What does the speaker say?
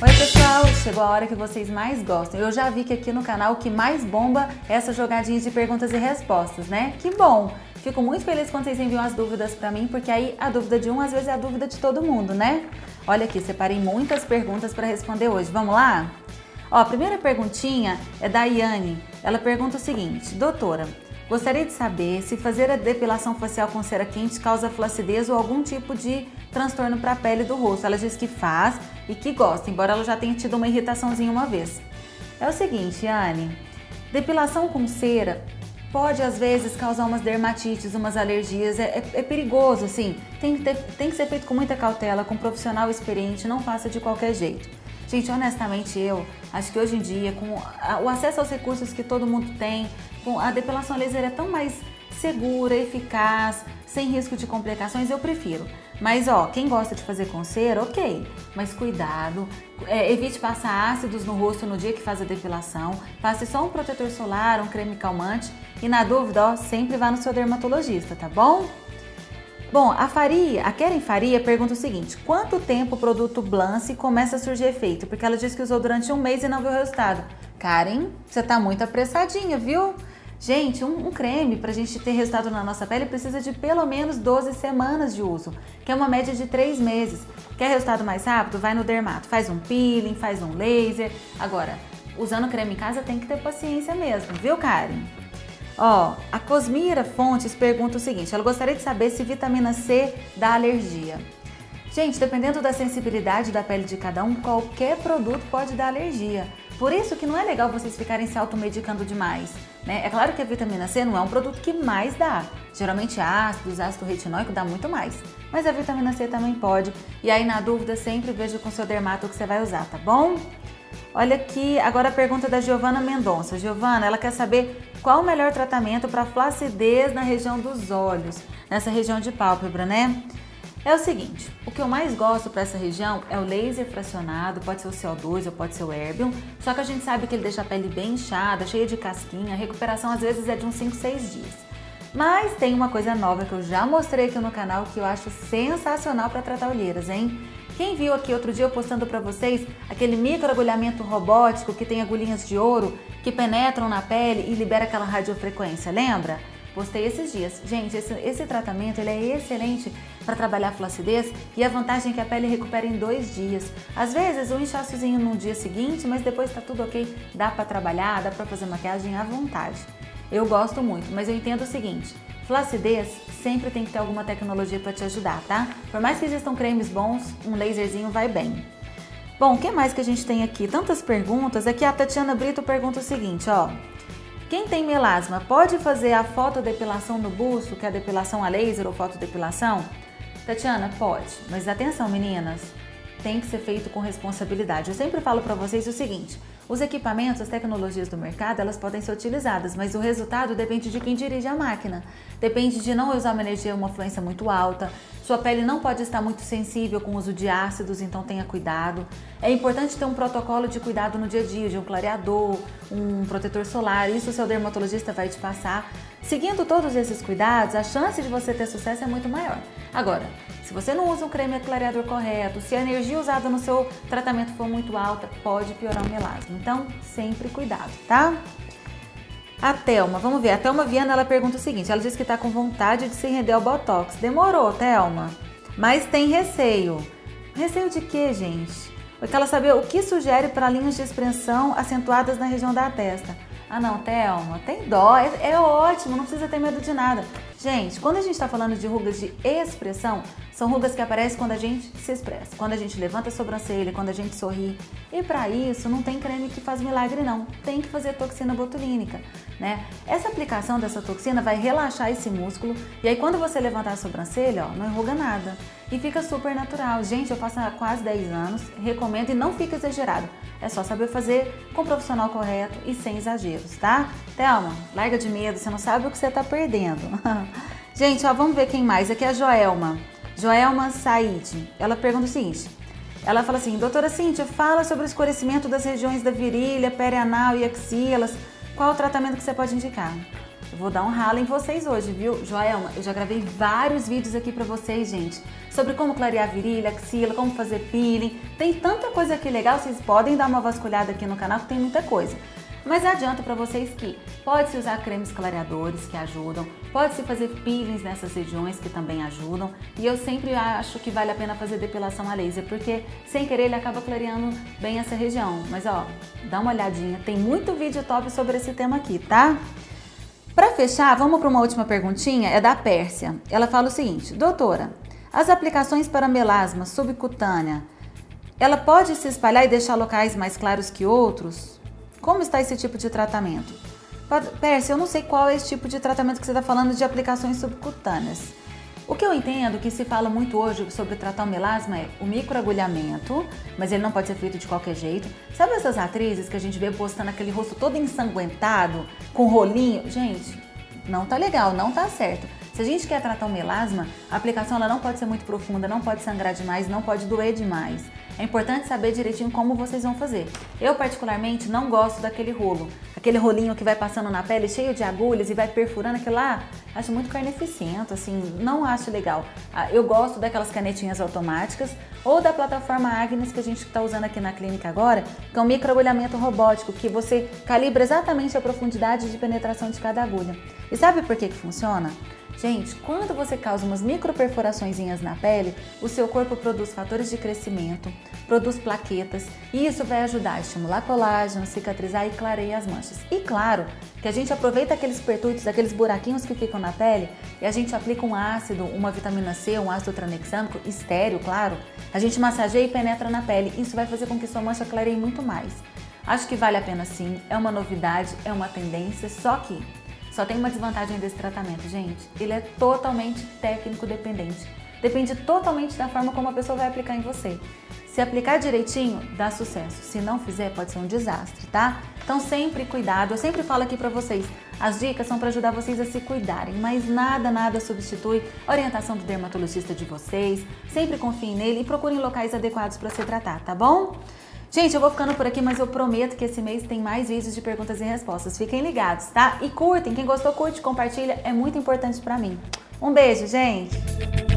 Oi pessoal, chegou a hora que vocês mais gostam. Eu já vi que aqui no canal o que mais bomba é essa jogadinha de perguntas e respostas, né? Que bom! Fico muito feliz quando vocês enviam as dúvidas para mim, porque aí a dúvida de um às vezes é a dúvida de todo mundo, né? Olha aqui, separei muitas perguntas para responder hoje. Vamos lá? Ó, a primeira perguntinha é da Iane. Ela pergunta o seguinte: Doutora, gostaria de saber se fazer a depilação facial com cera quente causa flacidez ou algum tipo de transtorno para a pele do rosto. Ela diz que faz e que gosta, embora ela já tenha tido uma irritaçãozinha uma vez. É o seguinte, Iane, depilação com cera pode às vezes causar umas dermatites, umas alergias, é, é, é perigoso, assim. Tem que, ter, tem que ser feito com muita cautela, com um profissional experiente, não faça de qualquer jeito. Gente, honestamente, eu acho que hoje em dia, com o acesso aos recursos que todo mundo tem, a depilação laser é tão mais segura, eficaz, sem risco de complicações, eu prefiro. Mas ó, quem gosta de fazer com cera, ok. Mas cuidado, é, evite passar ácidos no rosto no dia que faz a depilação. Passe só um protetor solar, um creme calmante. E na dúvida, ó, sempre vá no seu dermatologista, tá bom? Bom, a Faria, a Keren Faria pergunta o seguinte: quanto tempo o produto Blance começa a surgir efeito? Porque ela disse que usou durante um mês e não viu resultado. Karen, você tá muito apressadinha, viu? Gente, um, um creme para a gente ter resultado na nossa pele precisa de pelo menos 12 semanas de uso, que é uma média de 3 meses. Quer resultado mais rápido? Vai no dermato, faz um peeling, faz um laser. Agora, usando creme em casa tem que ter paciência mesmo, viu, Karen? Ó, a Cosmira Fontes pergunta o seguinte: ela gostaria de saber se vitamina C dá alergia. Gente, dependendo da sensibilidade da pele de cada um, qualquer produto pode dar alergia. Por isso que não é legal vocês ficarem se automedicando demais. Né? É claro que a vitamina C não é um produto que mais dá. Geralmente ácidos, ácido retinóico dá muito mais. Mas a vitamina C também pode. E aí, na dúvida, sempre veja com seu dermato o que você vai usar, tá bom? Olha aqui, agora a pergunta da Giovana Mendonça. Giovana, ela quer saber qual o melhor tratamento para flacidez na região dos olhos, nessa região de pálpebra, né? É o seguinte, o que eu mais gosto para essa região é o laser fracionado, pode ser o CO2 ou pode ser o Erbium, só que a gente sabe que ele deixa a pele bem inchada, cheia de casquinha, a recuperação às vezes é de uns 5, 6 dias. Mas tem uma coisa nova que eu já mostrei aqui no canal que eu acho sensacional para tratar olheiras, hein? Quem viu aqui outro dia eu postando para vocês aquele microagulhamento robótico que tem agulhinhas de ouro que penetram na pele e libera aquela radiofrequência, lembra? Postei esses dias. Gente, esse, esse tratamento ele é excelente para trabalhar a flacidez e a vantagem é que a pele recupera em dois dias. Às vezes um inchaçozinho no dia seguinte, mas depois está tudo ok, dá para trabalhar, dá para fazer maquiagem à vontade. Eu gosto muito, mas eu entendo o seguinte, flacidez sempre tem que ter alguma tecnologia para te ajudar, tá? Por mais que existam cremes bons, um laserzinho vai bem. Bom, o que mais que a gente tem aqui? Tantas perguntas. Aqui a Tatiana Brito pergunta o seguinte, ó. Quem tem melasma pode fazer a fotodepilação no busto, que é a depilação a laser ou fotodepilação? Tatiana, pode, mas atenção meninas, tem que ser feito com responsabilidade. Eu sempre falo para vocês o seguinte: os equipamentos, as tecnologias do mercado, elas podem ser utilizadas, mas o resultado depende de quem dirige a máquina. Depende de não usar uma energia, uma fluência muito alta. Sua pele não pode estar muito sensível com o uso de ácidos, então tenha cuidado. É importante ter um protocolo de cuidado no dia a dia, de um clareador, um protetor solar. Isso o seu dermatologista vai te passar. Seguindo todos esses cuidados, a chance de você ter sucesso é muito maior. Agora, se você não usa um creme clareador correto, se a energia usada no seu tratamento for muito alta, pode piorar o melasma. Então, sempre cuidado, tá? A Thelma, vamos ver. A Thelma Viana, ela pergunta o seguinte: ela diz que está com vontade de se render ao Botox. Demorou, Thelma. Mas tem receio. Receio de quê, gente? Eu quero saber o que sugere para linhas de expressão acentuadas na região da testa. Ah, não, Thelma, tem dó. É, é ótimo, não precisa ter medo de nada. Gente, quando a gente está falando de rugas de expressão, são rugas que aparecem quando a gente se expressa, quando a gente levanta a sobrancelha, quando a gente sorri. E para isso não tem creme que faz milagre não, tem que fazer toxina botulínica, né? Essa aplicação dessa toxina vai relaxar esse músculo e aí quando você levantar a sobrancelha, ó, não enruga nada e fica super natural. Gente, eu faço há quase 10 anos, recomendo e não fica exagerado. É só saber fazer com o profissional correto e sem exageros, tá? Thelma, larga de medo, você não sabe o que você está perdendo. Gente, ó, vamos ver quem mais. Aqui é a Joelma. Joelma Said. Ela pergunta o seguinte. Ela fala assim, doutora Cíntia, fala sobre o escurecimento das regiões da virilha, perianal e axilas. Qual o tratamento que você pode indicar? Eu vou dar um ralo em vocês hoje, viu? Joelma, eu já gravei vários vídeos aqui pra vocês, gente, sobre como clarear virilha, axila, como fazer peeling. Tem tanta coisa aqui legal, vocês podem dar uma vasculhada aqui no canal que tem muita coisa. Mas adianto para vocês que pode-se usar cremes clareadores que ajudam, pode-se fazer peelings nessas regiões que também ajudam. E eu sempre acho que vale a pena fazer depilação a laser, porque sem querer ele acaba clareando bem essa região. Mas ó, dá uma olhadinha, tem muito vídeo top sobre esse tema aqui, tá? Para fechar, vamos para uma última perguntinha, é da Pérsia. Ela fala o seguinte: "Doutora, as aplicações para melasma subcutânea, ela pode se espalhar e deixar locais mais claros que outros?" Como está esse tipo de tratamento? Pérsia, eu não sei qual é esse tipo de tratamento que você está falando de aplicações subcutâneas. O que eu entendo que se fala muito hoje sobre tratar o melasma é o microagulhamento, mas ele não pode ser feito de qualquer jeito. Sabe essas atrizes que a gente vê postando aquele rosto todo ensanguentado, com rolinho? Gente, não tá legal, não tá certo. Se a gente quer tratar o melasma, a aplicação ela não pode ser muito profunda, não pode sangrar demais, não pode doer demais. É importante saber direitinho como vocês vão fazer. Eu, particularmente, não gosto daquele rolo. Aquele rolinho que vai passando na pele cheio de agulhas e vai perfurando aquilo lá. Acho muito carneficento, assim, não acho legal. Ah, eu gosto daquelas canetinhas automáticas ou da plataforma Agnes que a gente está usando aqui na clínica agora, que é um microagulhamento robótico, que você calibra exatamente a profundidade de penetração de cada agulha. E sabe por que, que funciona? Gente, quando você causa umas microperfurações na pele, o seu corpo produz fatores de crescimento, produz plaquetas e isso vai ajudar a estimular colágeno, cicatrizar e clarear as manchas. E claro, que a gente aproveita aqueles pertuitos, aqueles buraquinhos que ficam na pele e a gente aplica um ácido, uma vitamina C, um ácido tranexâmico, estéreo, claro. A gente massageia e penetra na pele. Isso vai fazer com que sua mancha clareie muito mais. Acho que vale a pena sim, é uma novidade, é uma tendência, só que só tem uma desvantagem desse tratamento, gente. Ele é totalmente técnico dependente. Depende totalmente da forma como a pessoa vai aplicar em você. Se aplicar direitinho, dá sucesso. Se não fizer, pode ser um desastre, tá? Então sempre cuidado. Eu sempre falo aqui para vocês, as dicas são para ajudar vocês a se cuidarem, mas nada, nada substitui a orientação do dermatologista de vocês. Sempre confiem nele e procurem locais adequados para se tratar, tá bom? Gente, eu vou ficando por aqui, mas eu prometo que esse mês tem mais vídeos de perguntas e respostas. Fiquem ligados, tá? E curtem, quem gostou, curte, compartilha, é muito importante para mim. Um beijo, gente!